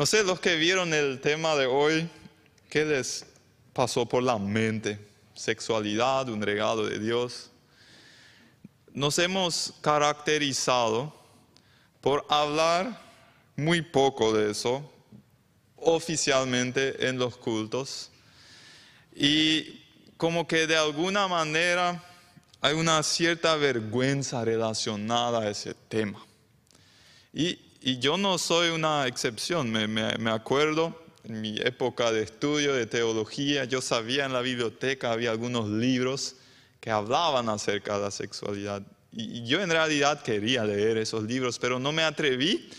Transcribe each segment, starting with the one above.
No sé, los que vieron el tema de hoy, ¿qué les pasó por la mente? Sexualidad, un regalo de Dios. Nos hemos caracterizado por hablar muy poco de eso oficialmente en los cultos y como que de alguna manera hay una cierta vergüenza relacionada a ese tema. Y, yo no soy una excepción, me, me, acuerdo en mi época de estudio de teología, yo sabía en la biblioteca, había algunos libros que hablaban acerca de la sexualidad. Y, yo en realidad quería leer esos libros, pero no me atreví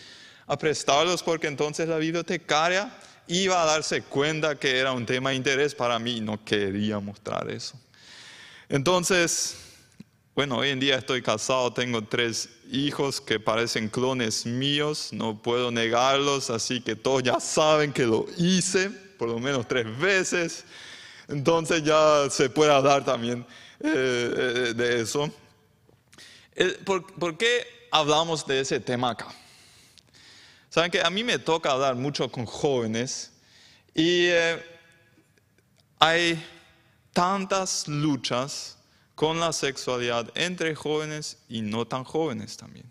a prestarlos porque entonces la bibliotecaria iba a darse cuenta que era un tema de interés para mí y no quería mostrar eso. Entonces, bueno, hoy en día estoy casado, tengo tres hijos que parecen clones míos, no puedo negarlos, así que todos ya saben que lo hice por lo menos tres veces, entonces ya se puede hablar también eh, eh, de eso. ¿Por, qué hablamos de ese tema acá? Saben que a mí me toca hablar mucho con jóvenes y eh, hay tantas luchas con la sexualidad entre jóvenes y no tan jóvenes también.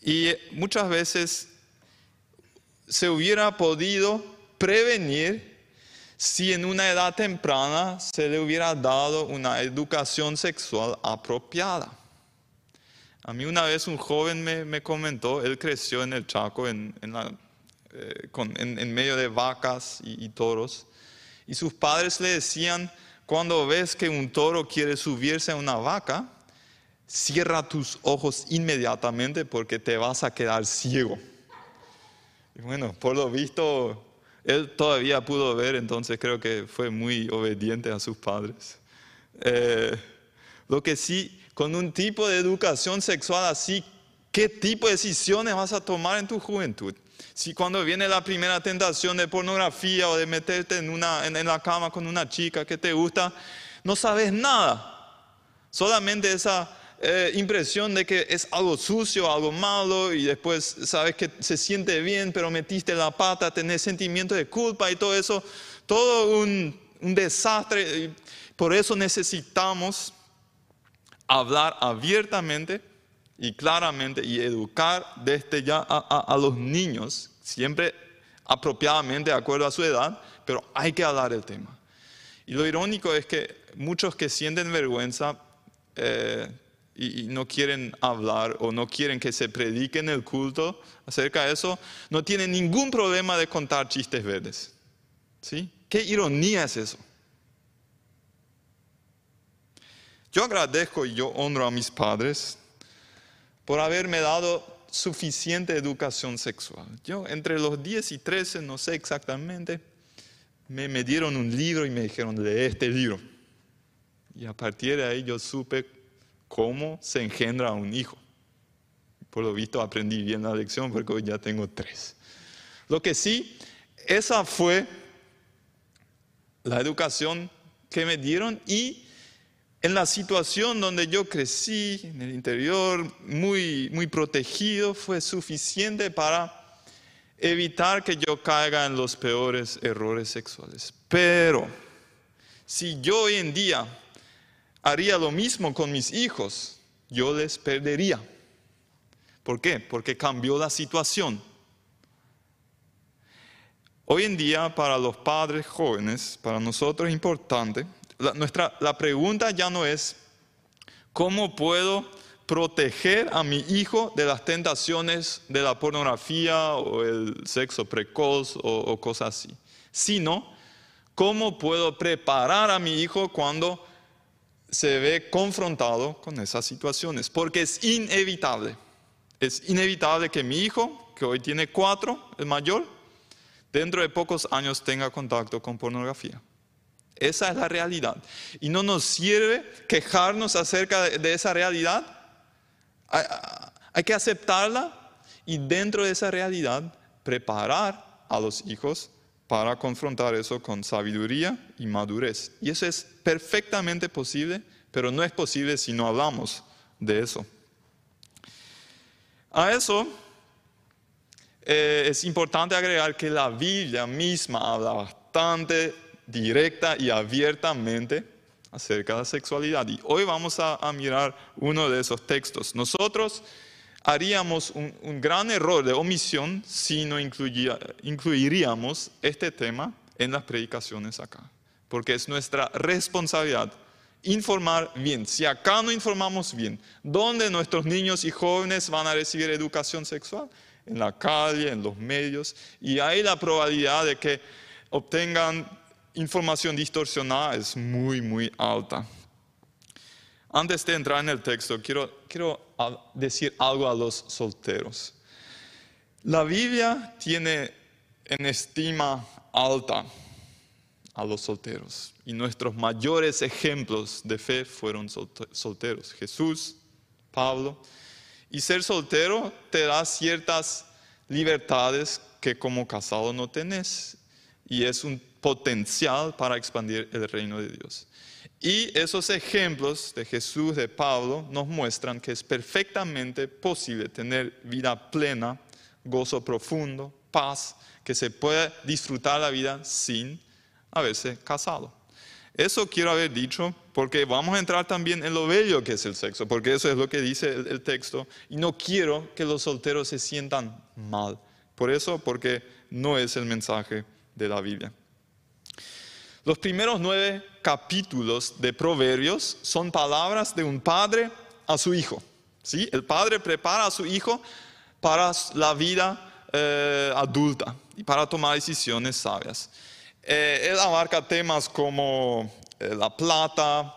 Y muchas veces se hubiera podido prevenir si en una edad temprana se le hubiera dado una educación sexual apropiada. A mí una vez un joven me, comentó, él creció en el Chaco, en, eh, medio de vacas y toros, y sus padres le decían, cuando ves que un toro quiere subirse a una vaca, cierra tus ojos inmediatamente porque te vas a quedar ciego. Y bueno, por lo visto, él todavía pudo ver, entonces creo que fue muy obediente a sus padres. Eh, lo que sí, con un tipo de educación sexual así, ¿qué tipo de decisiones vas a tomar en tu juventud? Si cuando viene la primera tentación de pornografía o de meterte en, una, en, la cama con una chica que te gusta, no sabes nada. Solamente esa eh, impresión de que es algo sucio, algo malo, y después sabes que se siente bien, pero metiste la pata, tenés sentimiento de culpa y todo eso, todo un, un desastre. Por eso necesitamos hablar abiertamente y claramente y educar desde ya a, los niños, siempre apropiadamente de acuerdo a su edad, pero hay que hablar del tema. Y lo irónico es que muchos que sienten vergüenza eh, y, no quieren hablar o no quieren que se predique en el culto acerca de eso, no tienen ningún problema de contar chistes verdes. ¿Sí? ¿Qué ironía es eso? Yo agradezco y yo honro a mis padres por haberme dado suficiente educación sexual. Yo entre los 10 y 13, no sé exactamente, me, dieron un libro y me dijeron, lee este libro. Y a partir de ahí yo supe cómo se engendra un hijo. Por lo visto aprendí bien la lección porque hoy ya tengo tres. Lo que sí, esa fue la educación que me dieron y en la situación donde yo crecí, en el interior, muy, muy protegido, fue suficiente para evitar que yo caiga en los peores errores sexuales. Pero si yo hoy en día haría lo mismo con mis hijos, yo les perdería. ¿Por qué? Porque cambió la situación. Hoy en día para los padres jóvenes, para nosotros es importante la, nuestra, la pregunta ya no es, ¿cómo puedo proteger a mi hijo de las tentaciones de la pornografía o el sexo precoz o, o cosas así? Sino, ¿cómo puedo preparar a mi hijo cuando se ve confrontado con esas situaciones? Porque es inevitable. Es inevitable que mi hijo, que hoy tiene cuatro, el mayor, dentro de pocos años tenga contacto con pornografía. Esa es la realidad. Y no nos sirve quejarnos acerca de, esa realidad. Hay, que aceptarla y dentro de esa realidad preparar a los hijos para confrontar eso con sabiduría y madurez. Y eso es perfectamente posible, pero no es posible si no hablamos de eso. A eso eh, es importante agregar que la Biblia misma habla bastante directa y abiertamente acerca de la sexualidad. Y hoy vamos a, mirar uno de esos textos. Nosotros haríamos un, gran error de omisión si no incluiríamos este tema en las predicaciones acá, porque es nuestra responsabilidad informar bien. Si acá no informamos bien, ¿dónde nuestros niños y jóvenes van a recibir educación sexual? En la calle, en los medios, y hay la probabilidad de que obtengan información distorsionada es muy, muy alta. Antes de entrar en el texto, quiero, quiero decir algo a los solteros. La Biblia tiene en estima alta a los solteros. Y nuestros mayores ejemplos de fe fueron solteros. Jesús, Pablo. Y ser soltero te da ciertas libertades que como casado no tenés. Y es un potencial para expandir el reino de Dios. Y esos ejemplos de Jesús, de Pablo, nos muestran que es perfectamente posible tener vida plena, gozo profundo, paz, que se puede disfrutar la vida sin haberse casado. Eso quiero haber dicho porque vamos a entrar también en lo bello que es el sexo, porque eso es lo que dice el, texto y no quiero que los solteros se sientan mal. Por eso, porque no es el mensaje de la Biblia. Los primeros nueve capítulos de Proverbios son palabras de un padre a su hijo. ¿sí? El padre prepara a su hijo para la vida eh, adulta y para tomar decisiones sabias. Eh, él abarca temas como eh, la plata,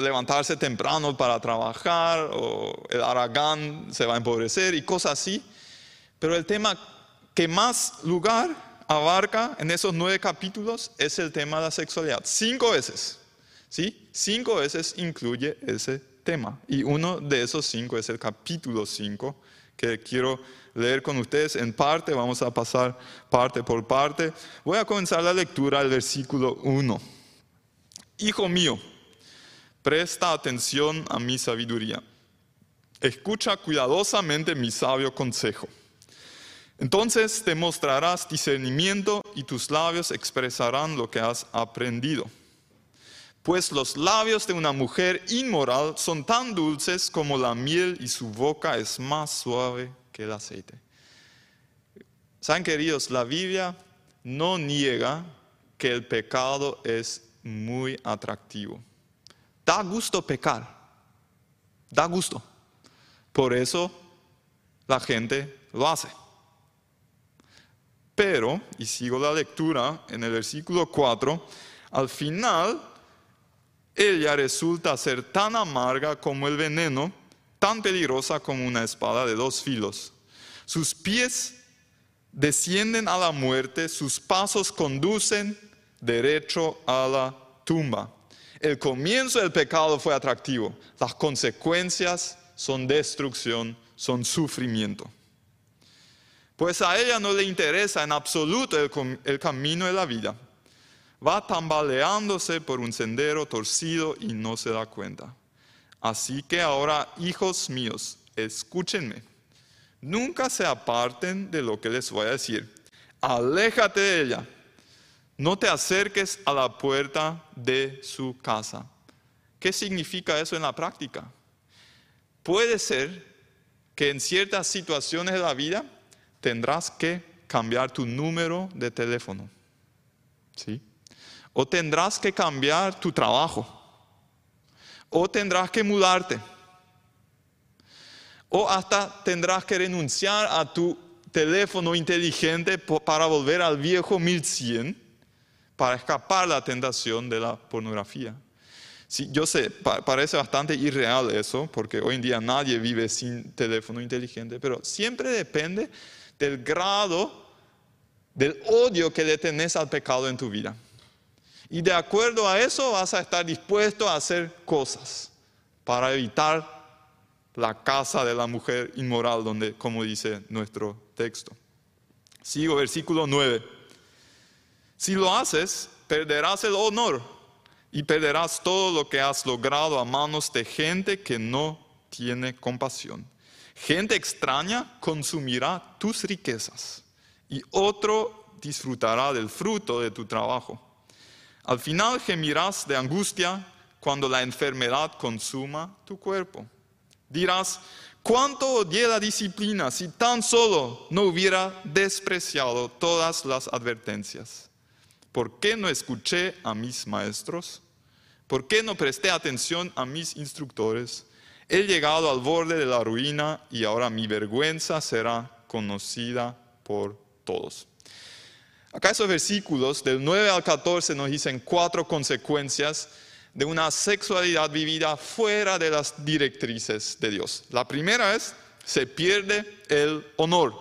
levantarse temprano para trabajar, o el aragán se va a empobrecer y cosas así. Pero el tema que más lugar abarca en esos nueve capítulos es el tema de la sexualidad. Cinco veces, ¿sí? Cinco veces incluye ese tema. Y uno de esos cinco es el capítulo cinco que quiero leer con ustedes en parte, vamos a pasar parte por parte. Voy a comenzar la lectura del versículo 1. Hijo mío, presta atención a mi sabiduría. Escucha cuidadosamente mi sabio consejo. Entonces te mostrarás discernimiento y tus labios expresarán lo que has aprendido. Pues los labios de una mujer inmoral son tan dulces como la miel y su boca es más suave el aceite. Saben queridos, la Biblia no niega que el pecado es muy atractivo. Da gusto pecar, da gusto. Por eso la gente lo hace. Pero, y sigo la lectura en el versículo 4, al final ella resulta ser tan amarga como el veneno tan peligrosa como una espada de dos filos. Sus pies descienden a la muerte, sus pasos conducen derecho a la tumba. El comienzo del pecado fue atractivo, las consecuencias son destrucción, son sufrimiento. Pues a ella no le interesa en absoluto el, camino de la vida. Va tambaleándose por un sendero torcido y no se da cuenta. Así que ahora, hijos míos, escúchenme. Nunca se aparten de lo que les voy a decir. Aléjate de ella. No te acerques a la puerta de su casa. ¿Qué significa eso en la práctica? Puede ser que en ciertas situaciones de la vida tendrás que cambiar tu número de teléfono. ¿Sí? O tendrás que cambiar tu trabajo o tendrás que mudarte, o hasta tendrás que renunciar a tu teléfono inteligente para volver al viejo 1100 para escapar la tentación de la pornografía. Yo sé, parece bastante irreal eso, porque hoy en día nadie vive sin teléfono inteligente, pero siempre depende del grado del odio que le tenés al pecado en tu vida. Y de acuerdo a eso vas a estar dispuesto a hacer cosas para evitar la casa de la mujer inmoral, donde, como dice nuestro texto. Sigo, versículo 9. Si lo haces, perderás el honor y perderás todo lo que has logrado a manos de gente que no tiene compasión. Gente extraña consumirá tus riquezas y otro disfrutará del fruto de tu trabajo. Al final gemirás de angustia cuando la enfermedad consuma tu cuerpo. Dirás, ¿cuánto odié la disciplina si tan solo no hubiera despreciado todas las advertencias? ¿Por qué no escuché a mis maestros? ¿Por qué no presté atención a mis instructores? He llegado al borde de la ruina y ahora mi vergüenza será conocida por todos. Acá esos versículos del 9 al 14 nos dicen cuatro consecuencias de una sexualidad vivida fuera de las directrices de Dios. La primera es, se pierde el honor.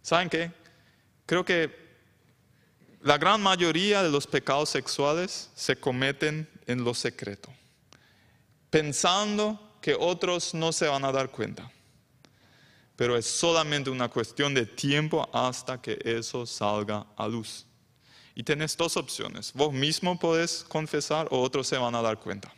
¿Saben qué? Creo que la gran mayoría de los pecados sexuales se cometen en lo secreto pensando que otros no se van a dar cuenta. Pero es solamente una cuestión de tiempo hasta que eso salga a luz. Y tienes dos opciones. Vos mismo podés confesar o otros se van a dar cuenta.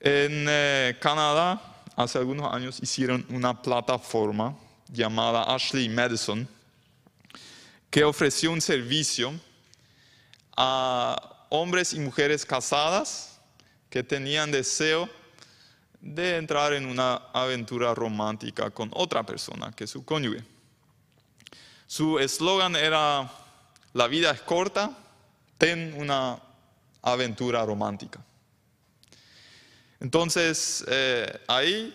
En eh, Canadá, hace algunos años, hicieron una plataforma llamada Ashley Madison que ofreció un servicio a hombres y mujeres casadas que tenían deseo de entrar en una aventura romántica con otra persona que su cónyuge. Su eslogan era, la vida es corta, ten una aventura romántica. Entonces, eh, ahí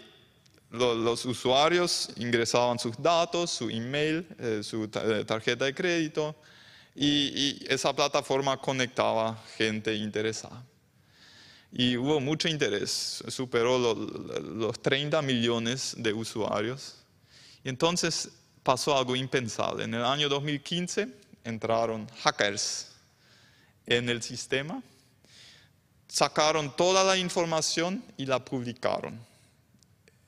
los usuarios ingresaban sus datos, su email, eh, su eh, tarjeta de crédito, y, esa plataforma conectaba gente interesada. Y hubo mucho interés, superó los, 30 millones de usuarios. Y entonces pasó algo impensable. En el año 2015 entraron hackers en el sistema, sacaron toda la información y la publicaron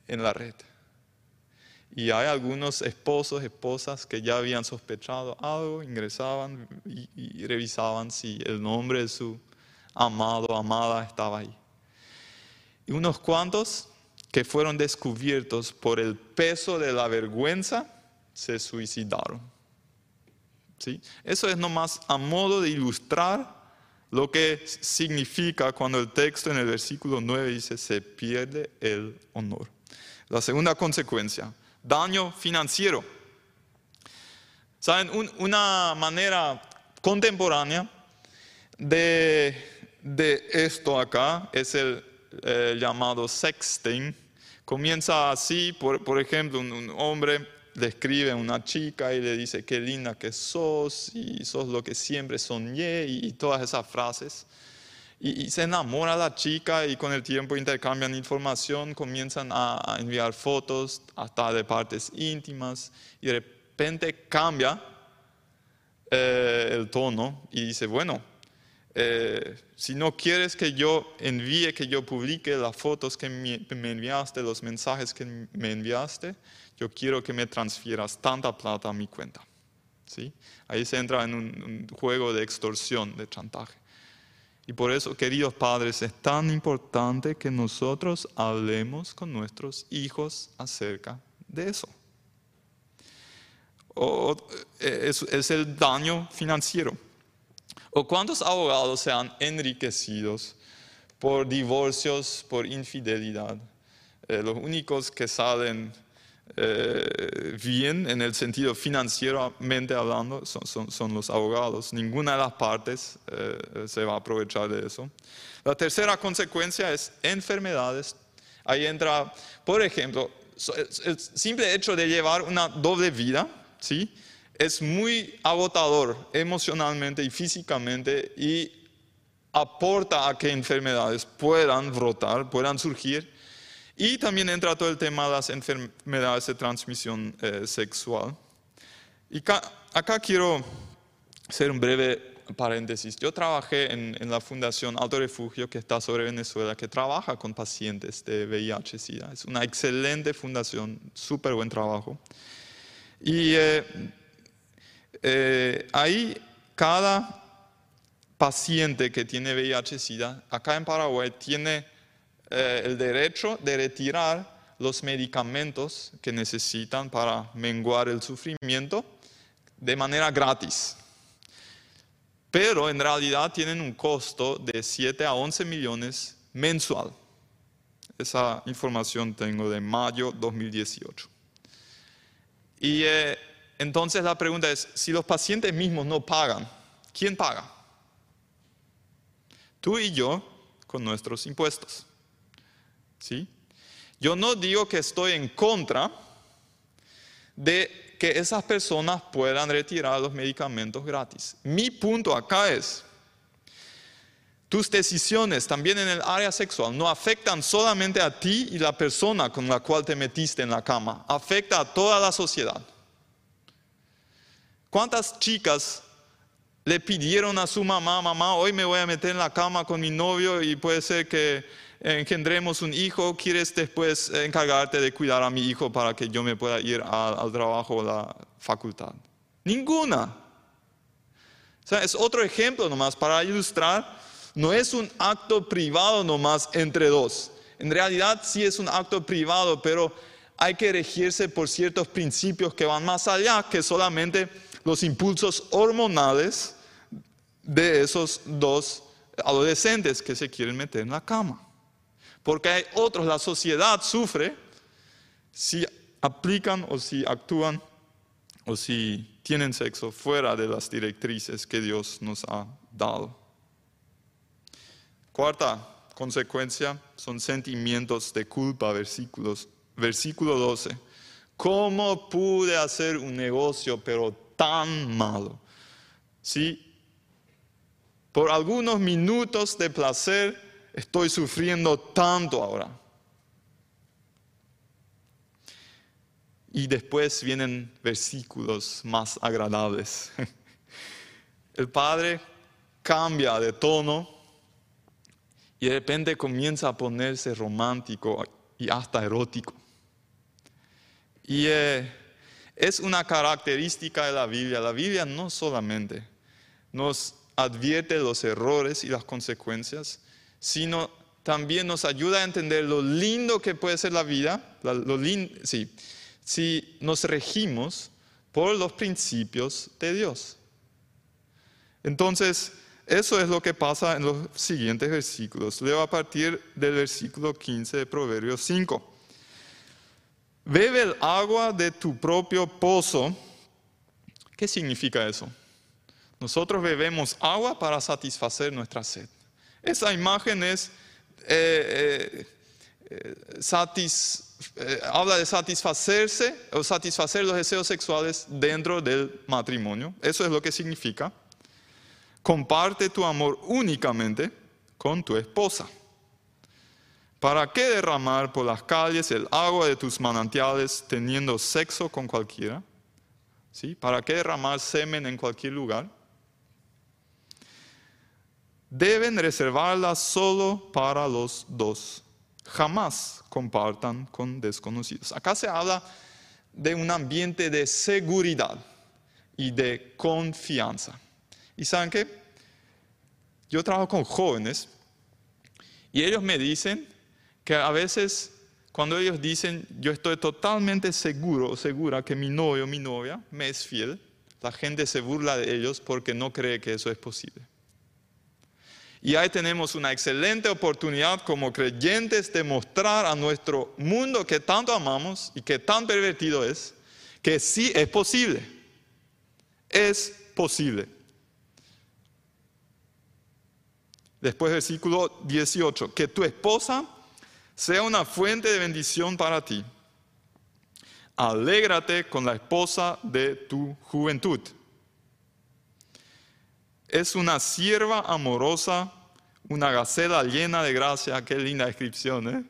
en la red. Y hay algunos esposos, esposas que ya habían sospechado algo, ingresaban y, revisaban si el nombre de su amado amada estaba ahí. Y unos cuantos que fueron descubiertos por el peso de la vergüenza se suicidaron. ¿Sí? Eso es nomás a modo de ilustrar lo que significa cuando el texto en el versículo 9 dice se pierde el honor. La segunda consecuencia, daño financiero. ¿Saben? una manera contemporánea de, esto acá es el llamado sexting. Comienza así, por, ejemplo, un, hombre le escribe a una chica y le dice, qué linda que sos y sos lo que siempre soñé y todas esas frases. Y, se enamora la chica y con el tiempo intercambian información, comienzan a, enviar fotos hasta de partes íntimas y de repente cambia eh, el tono y dice, bueno, eh, si no quieres que yo envíe, que yo publique las fotos que me, enviaste, los mensajes que me enviaste, yo quiero que me transfieras tanta plata a mi cuenta. ¿Sí? Ahí se entra en un juego de extorsión, de chantaje. Y por eso, queridos padres, es tan importante que nosotros hablemos con nuestros hijos acerca de eso. O, eh, es, el daño financiero. ¿O cuántos abogados se han enriquecido por divorcios, por infidelidad? Eh, los únicos que salen eh, bien en el sentido financieramente hablando son, los abogados. Ninguna de las partes eh, se va a aprovechar de eso. La tercera consecuencia es enfermedades. Ahí entra, por ejemplo, el simple hecho de llevar una doble vida, ¿sí? Es muy agotador emocionalmente y físicamente y aporta a que enfermedades puedan brotar, puedan surgir y también entra todo el tema de las enfermedades de transmisión eh, sexual. Y acá, quiero hacer un breve paréntesis. Yo trabajé en, la Fundación Alto Refugio, que está sobre Venezuela, que trabaja con pacientes de VIH-Sida. Es una excelente fundación, súper buen trabajo. Y eh, eh, ahí cada paciente que tiene VIH-Sida, acá en Paraguay, tiene eh, el derecho de retirar los medicamentos que necesitan para menguar el sufrimiento de manera gratis. Pero en realidad tienen un costo de 7 a 11 millones mensual. Esa información tengo de mayo 2018. Y eh, entonces la pregunta es, si los pacientes mismos no pagan, ¿quién paga? Tú y yo con nuestros impuestos. ¿Sí? Yo no digo que estoy en contra de que esas personas puedan retirar los medicamentos gratis. Mi punto acá es, tus decisiones también en el área sexual no afectan solamente a ti y la persona con la cual te metiste en la cama, afecta a toda la sociedad. ¿Cuántas chicas le pidieron a su mamá, mamá, hoy me voy a meter en la cama con mi novio y puede ser que engendremos un hijo, ¿quieres después encargarte de cuidar a mi hijo para que yo me pueda ir al trabajo o la facultad? Ninguna. O sea, es otro ejemplo nomás para ilustrar, no es un acto privado nomás entre dos. En realidad sí es un acto privado, pero hay que regirse por ciertos principios que van más allá que solamente los impulsos hormonales de esos dos adolescentes que se quieren meter en la cama. Porque hay otros, la sociedad sufre si aplican o si actúan o si tienen sexo fuera de las directrices que Dios nos ha dado. Cuarta consecuencia son sentimientos de culpa, versículos, versículo 12. ¿Cómo pude hacer un negocio pero tan malo? Si por algunos minutos de placer estoy sufriendo tanto ahora. Y después vienen versículos más agradables. El padre cambia de tono y de repente comienza a ponerse romántico y hasta erótico. Y eh, es una característica de la Biblia. La Biblia no solamente nos advierte los errores y las consecuencias, sino también nos ayuda a entender lo lindo que puede ser la vida, lo si nos regimos por los principios de Dios. Entonces, eso es lo que pasa en los siguientes versículos. Leo a partir del versículo 15 de Proverbios 5. Bebe el agua de tu propio pozo. ¿Qué significa eso? Nosotros bebemos agua para satisfacer nuestra sed. Esa imagen es, eh, eh, eh, habla de satisfacerse o satisfacer los deseos sexuales dentro del matrimonio. Eso es lo que significa. Comparte tu amor únicamente con tu esposa. ¿Para qué derramar por las calles el agua de tus manantiales teniendo sexo con cualquiera? ¿Sí? ¿Para qué derramar semen en cualquier lugar? Deben reservarla solo para los dos. Jamás compartan con desconocidos. Acá se habla de un ambiente de seguridad y de confianza. ¿Y saben qué? Yo trabajo con jóvenes y ellos me dicen que a veces cuando ellos dicen yo estoy totalmente seguro o segura que mi novio o mi novia me es fiel, la gente se burla de ellos porque no cree que eso es posible. Y ahí tenemos una excelente oportunidad como creyentes de mostrar a nuestro mundo que tanto amamos y que tan pervertido es, que sí es posible. Es posible. Después versículo 18, que tu esposa sea una fuente de bendición para ti. Alégrate con la esposa de tu juventud es una sierva amorosa, una gacela llena de gracia. Qué linda descripción, ¿eh?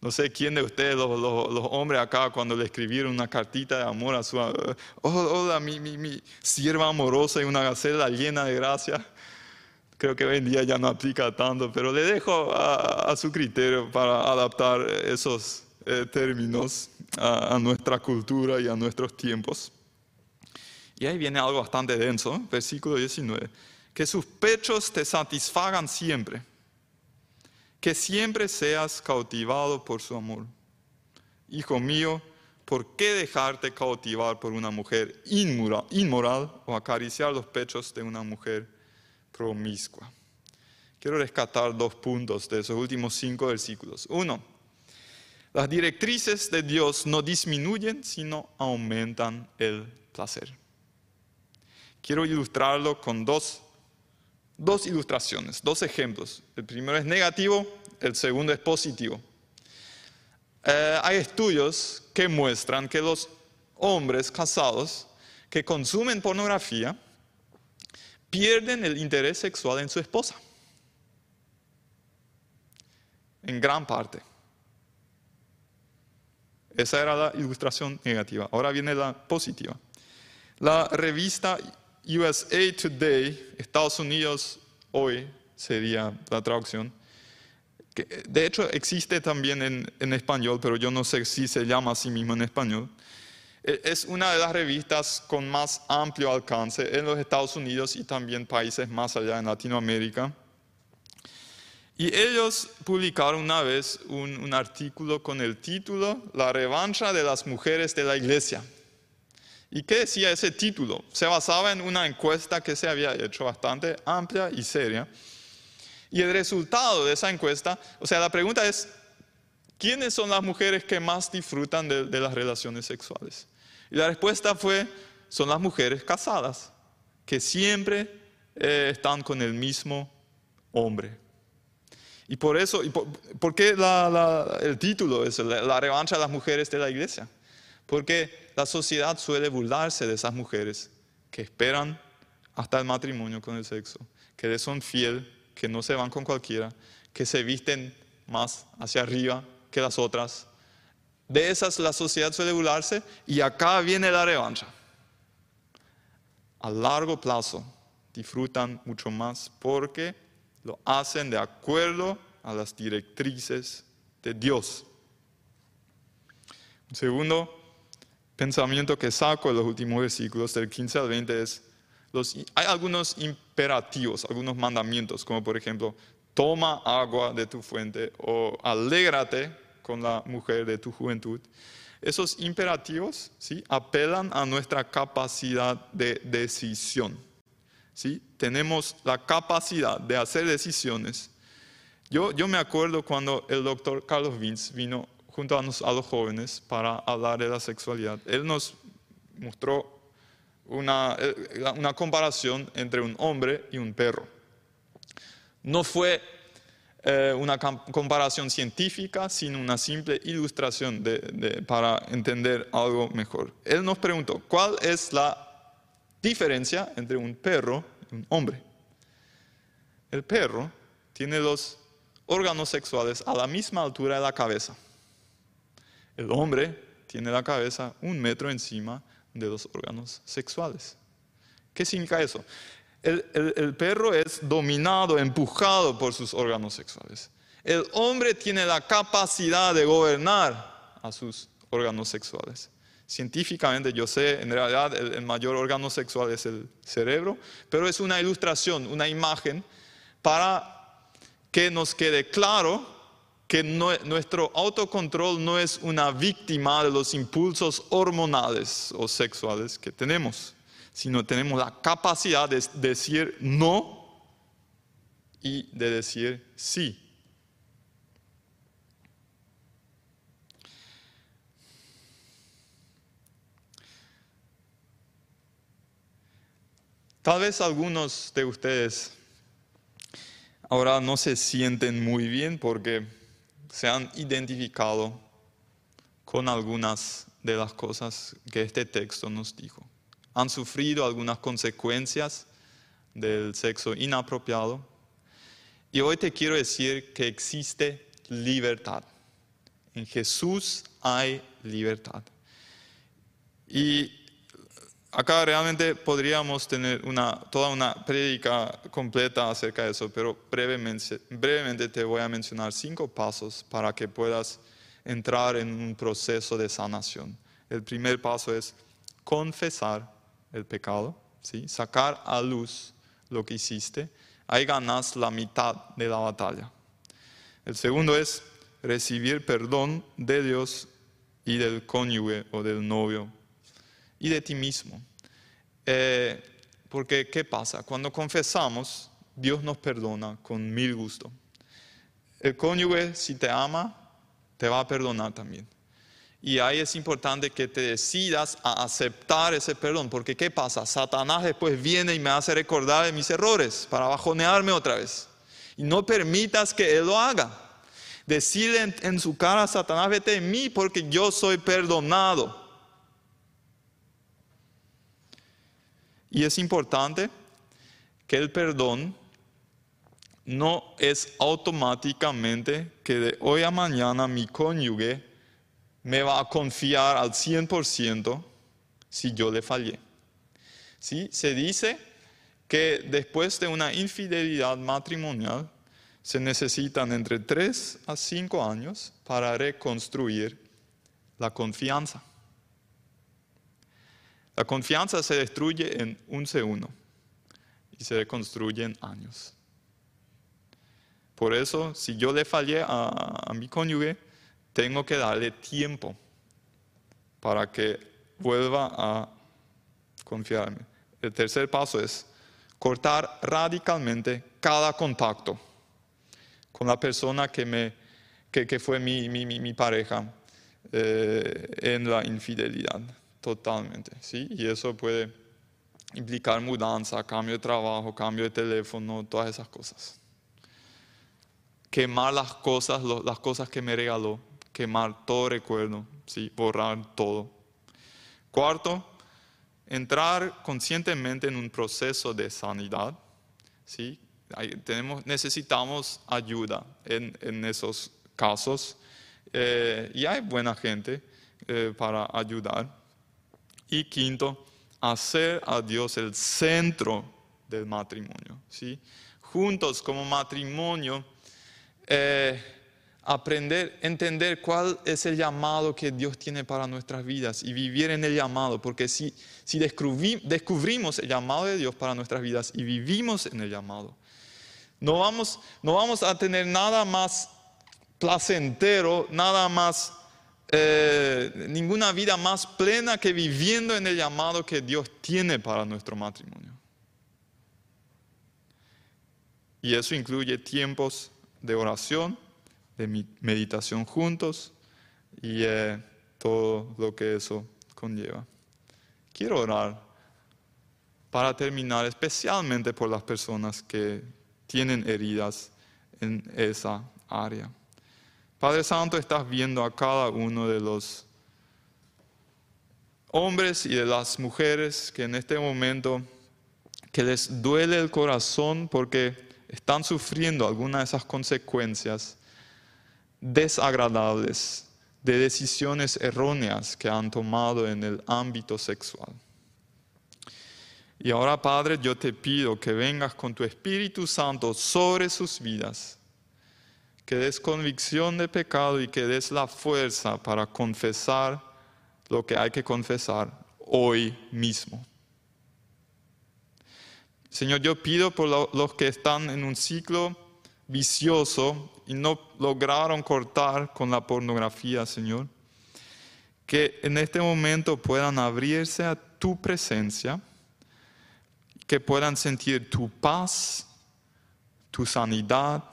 No sé quién de ustedes, los, hombres acá, cuando le escribieron una cartita de amor a su... Oh, hola, mi, mi, sierva amorosa y una gacela llena de gracia. Creo que hoy en día ya no aplica tanto, pero le dejo a, su criterio para adaptar esos eh, términos a, a nuestra cultura y a nuestros tiempos. Y ahí viene algo bastante denso, versículo 19 que sus pechos te satisfagan siempre, que siempre seas cautivado por su amor. Hijo mío, ¿por qué dejarte cautivar por una mujer inmoral, inmoral o acariciar los pechos de una mujer promiscua? Quiero rescatar dos puntos de esos últimos cinco versículos. Uno, las directrices de Dios no disminuyen, sino aumentan el placer. Quiero ilustrarlo con dos, dos ilustraciones, dos ejemplos. El primero es negativo, el segundo es positivo. Eh, hay estudios que muestran que los hombres casados que consumen pornografía pierden el interés sexual en su esposa en gran parte. Esa era la ilustración negativa. Ahora viene la positiva. La revista USA Today, Estados Unidos hoy sería la traducción. De hecho existe también en, en español, pero yo no sé si se llama así mismo en español. E, es una de las revistas con más amplio alcance en los Estados Unidos y también países más allá en Latinoamérica. Y ellos publicaron una vez un, artículo con el título La revancha de las mujeres de la iglesia. ¿Y qué decía ese título? Se basaba en una encuesta que se había hecho bastante amplia y seria. Y el resultado de esa encuesta, o sea, la pregunta es, ¿quiénes son las mujeres que más disfrutan de, las relaciones sexuales? Y la respuesta fue, son las mujeres casadas, que siempre eh, están con el mismo hombre. Y por eso, por, qué el título es la, revancha de las mujeres de la iglesia? Porque la sociedad suele burlarse de esas mujeres que esperan hasta el matrimonio con el sexo, que le son fiel, que no se van con cualquiera, que se visten más hacia arriba que las otras. De esas la sociedad suele burlarse y acá viene la revancha. A largo plazo disfrutan mucho más porque lo hacen de acuerdo a las directrices de Dios. Un segundo pensamiento que saco de los últimos versículos del 15 al 20 es, los, hay algunos imperativos, algunos mandamientos, como por ejemplo, toma agua de tu fuente o alégrate con la mujer de tu juventud. Esos imperativos ¿sí? apelan a nuestra capacidad de decisión. ¿sí? Tenemos la capacidad de hacer decisiones. Yo, yo me acuerdo cuando el doctor Carlos Vince vino junto a, a los jóvenes para hablar de la sexualidad. Él nos mostró una, eh, comparación entre un hombre y un perro. No fue eh, una comparación científica, sino una simple ilustración para entender algo mejor. Él nos preguntó, ¿cuál es la diferencia entre un perro y un hombre. El perro tiene los órganos sexuales a la misma altura de la cabeza. El hombre tiene la cabeza un metro encima de los órganos sexuales. ¿Qué significa eso? El, perro es dominado, empujado por sus órganos sexuales. El hombre tiene la capacidad de gobernar a sus órganos sexuales. Científicamente yo sé, en realidad el, mayor órgano sexual es el cerebro, pero es una ilustración, una imagen para que nos quede claro que nuestro autocontrol no es una víctima de los impulsos hormonales o sexuales que tenemos, sino tenemos la capacidad de decir no y de decir sí. Tal vez algunos de ustedes ahora no se sienten muy bien porque se han identificado con algunas de las cosas que este texto nos dijo. Han sufrido algunas consecuencias del sexo inapropiado. Y hoy te quiero decir que existe libertad. En Jesús hay libertad. Y acá realmente podríamos tener toda una prédica completa acerca de eso, pero brevemente, brevemente te voy a mencionar cinco pasos para que puedas entrar en un proceso de sanación. El primer paso es confesar el pecado, ¿sí? sacar a luz lo que hiciste, ahí ganas la mitad de la batalla. El segundo es recibir perdón de Dios y del cónyuge o del novio y de ti mismo. Eh, porque, ¿qué pasa? Cuando confesamos, Dios nos perdona con mil gusto. El cónyuge, si te ama, te va a perdonar también. Y ahí es importante que te decidas a aceptar ese perdón, porque ¿qué pasa? Satanás después viene y me hace recordar de mis errores para bajonearme otra vez. Y no permitas que Él lo haga. Decirle en, su cara Satanás, vete de mí porque yo soy perdonado. Y es importante que el perdón no es automáticamente que de hoy a mañana mi cónyuge me va a confiar al 100% si yo le fallé. ¿Sí? Se dice que después de una infidelidad matrimonial se necesitan entre 3 a 5 años para reconstruir la confianza. La confianza se destruye en un segundo y se reconstruye en años. Por eso, si yo le fallé a, mi cónyuge, tengo que darle tiempo para que vuelva a confiarme. El tercer paso es cortar radicalmente cada contacto con la persona que, fue mi pareja eh, en la infidelidad, totalmente. ¿sí? Y eso puede implicar mudanza, cambio de trabajo, cambio de teléfono, todas esas cosas. Quemar las cosas, las cosas que me regaló, quemar todo recuerdo, ¿sí? borrar todo. Cuarto, entrar conscientemente en un proceso de sanidad. ¿sí? Tenemos, necesitamos ayuda en, esos casos eh, y hay buena gente eh, para ayudar. Y quinto, hacer a Dios el centro del matrimonio. ¿sí? Juntos como matrimonio, eh, aprender, entender cuál es el llamado que Dios tiene para nuestras vidas y vivir en el llamado, porque si, si descubrimos el llamado de Dios para nuestras vidas y vivimos en el llamado, no vamos, no vamos a tener nada más placentero, nada más, eh, ninguna vida más plena que viviendo en el llamado que Dios tiene para nuestro matrimonio. Y eso incluye tiempos de oración, de meditación juntos y eh, todo lo que eso conlleva. Quiero orar para terminar especialmente por las personas que tienen heridas en esa área. Padre Santo, estás viendo a cada uno de los hombres y de las mujeres que en este momento que les duele el corazón porque están sufriendo alguna de esas consecuencias desagradables de decisiones erróneas que han tomado en el ámbito sexual. Y ahora, Padre, yo te pido que vengas con tu Espíritu Santo sobre sus vidas, que des convicción de pecado y que des la fuerza para confesar lo que hay que confesar hoy mismo. Señor, yo pido por los que están en un ciclo vicioso y no lograron cortar con la pornografía, Señor. Que en este momento puedan abrirse a tu presencia, que puedan sentir tu paz, tu sanidad,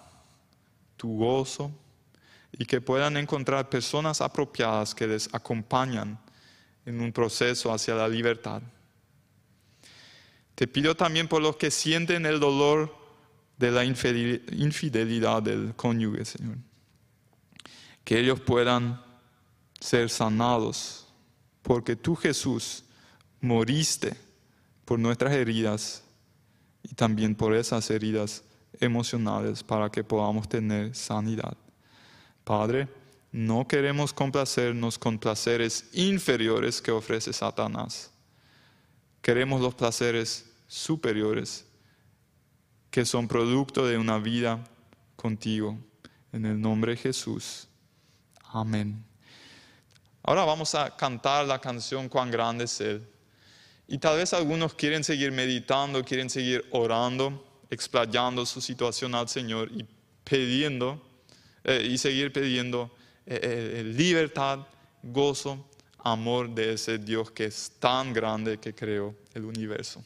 y que puedan encontrar personas apropiadas que les acompañan en un proceso hacia la libertad. Te pido también por los que sienten el dolor de la infidelidad del cónyuge, Señor. Que ellos puedan ser sanados, porque tú Jesús moriste por nuestras heridas y también por esas heridas emocionales para que podamos tener sanidad. Padre, no queremos complacernos con placeres inferiores que ofrece Satanás. Queremos los placeres superiores que son producto de una vida contigo. En el nombre de Jesús. Amén. Ahora vamos a cantar la canción Cuán grande es Él. Y tal vez algunos quieren seguir meditando, quieren seguir orando, explayando su situación al Señor y pidiendo, eh, y seguir pidiendo eh, eh, libertad, gozo, amor de ese Dios que es tan grande que creó el universo.